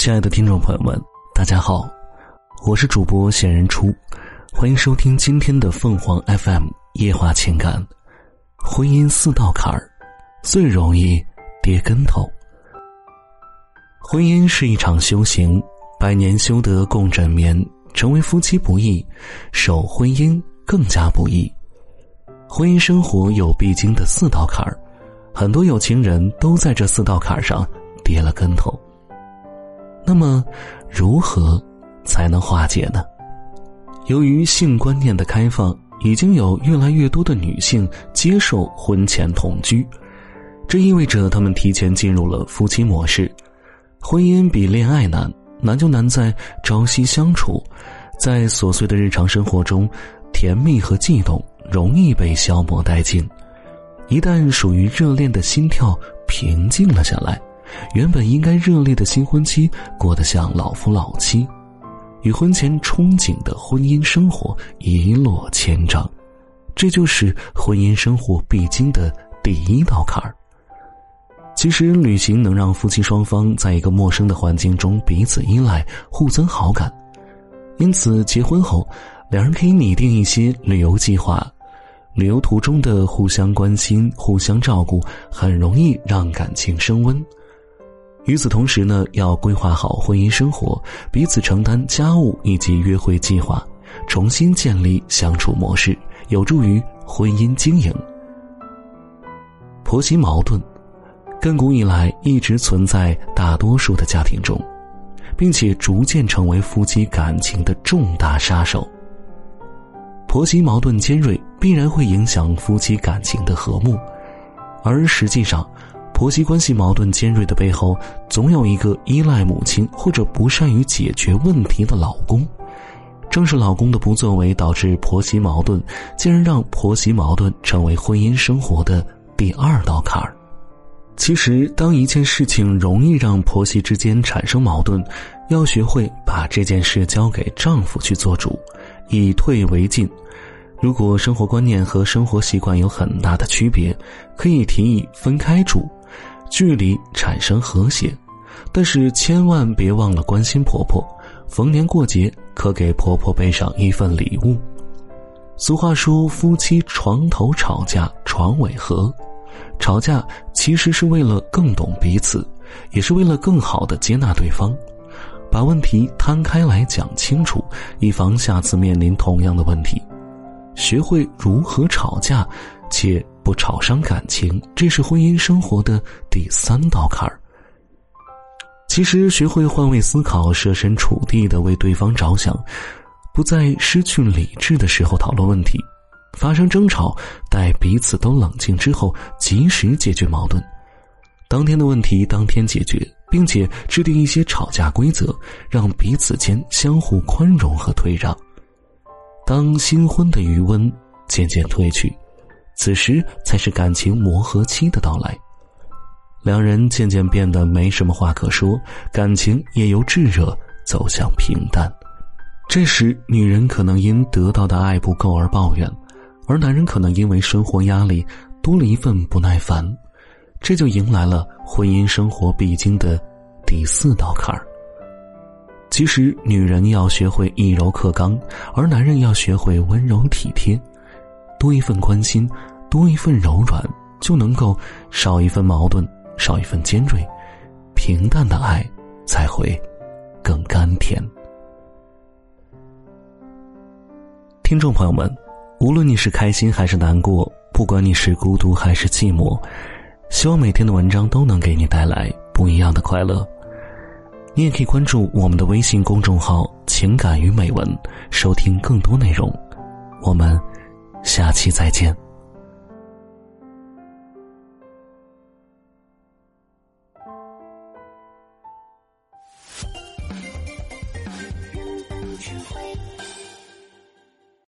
亲爱的听众朋友们，大家好，我是主播闲人初，欢迎收听今天的凤凰 FM 夜话情感。婚姻四道坎儿，最容易跌跟头。婚姻是一场修行，百年修得共枕眠，成为夫妻不易，守婚姻更加不易。婚姻生活有必经的四道坎儿，很多有情人都在这四道坎儿上跌了跟头。那么，如何才能化解呢？由于性观念的开放，已经有越来越多的女性接受婚前同居，这意味着她们提前进入了夫妻模式。婚姻比恋爱难，难就难在朝夕相处，在琐碎的日常生活中，甜蜜和悸动容易被消磨殆尽。一旦属于热恋的心跳平静了下来。原本应该热烈的新婚期过得像老夫老妻，与婚前憧憬的婚姻生活一落千丈，这就是婚姻生活必经的第一道坎儿。其实，旅行能让夫妻双方在一个陌生的环境中彼此依赖、互增好感，因此结婚后，两人可以拟定一些旅游计划。旅游途中的互相关心、互相照顾，很容易让感情升温。与此同时呢，要规划好婚姻生活，彼此承担家务以及约会计划，重新建立相处模式，有助于婚姻经营。婆媳矛盾，亘古以来一直存在大多数的家庭中，并且逐渐成为夫妻感情的重大杀手。婆媳矛盾尖锐，必然会影响夫妻感情的和睦，而实际上。婆媳关系矛盾尖锐的背后，总有一个依赖母亲或者不善于解决问题的老公。正是老公的不作为导致婆媳矛盾，竟然让婆媳矛盾成为婚姻生活的第二道坎儿。其实，当一件事情容易让婆媳之间产生矛盾，要学会把这件事交给丈夫去做主，以退为进。如果生活观念和生活习惯有很大的区别，可以提议分开住。距离产生和谐，但是千万别忘了关心婆婆。逢年过节可给婆婆备上一份礼物。俗话说：“夫妻床头吵架床尾和。”吵架其实是为了更懂彼此，也是为了更好的接纳对方。把问题摊开来讲清楚，以防下次面临同样的问题。学会如何吵架，且。不吵伤感情，这是婚姻生活的第三道坎儿。其实，学会换位思考、设身处地的为对方着想，不在失去理智的时候讨论问题，发生争吵，待彼此都冷静之后及时解决矛盾，当天的问题当天解决，并且制定一些吵架规则，让彼此间相互宽容和退让。当新婚的余温渐渐褪去。此时才是感情磨合期的到来，两人渐渐变得没什么话可说，感情也由炙热走向平淡。这时，女人可能因得到的爱不够而抱怨，而男人可能因为生活压力多了一份不耐烦，这就迎来了婚姻生活必经的第四道坎儿。其实，女人要学会以柔克刚，而男人要学会温柔体贴，多一份关心。多一份柔软，就能够少一份矛盾，少一份尖锐，平淡的爱才会更甘甜。听众朋友们，无论你是开心还是难过，不管你是孤独还是寂寞，希望每天的文章都能给你带来不一样的快乐。你也可以关注我们的微信公众号“情感与美文”，收听更多内容。我们下期再见。去回。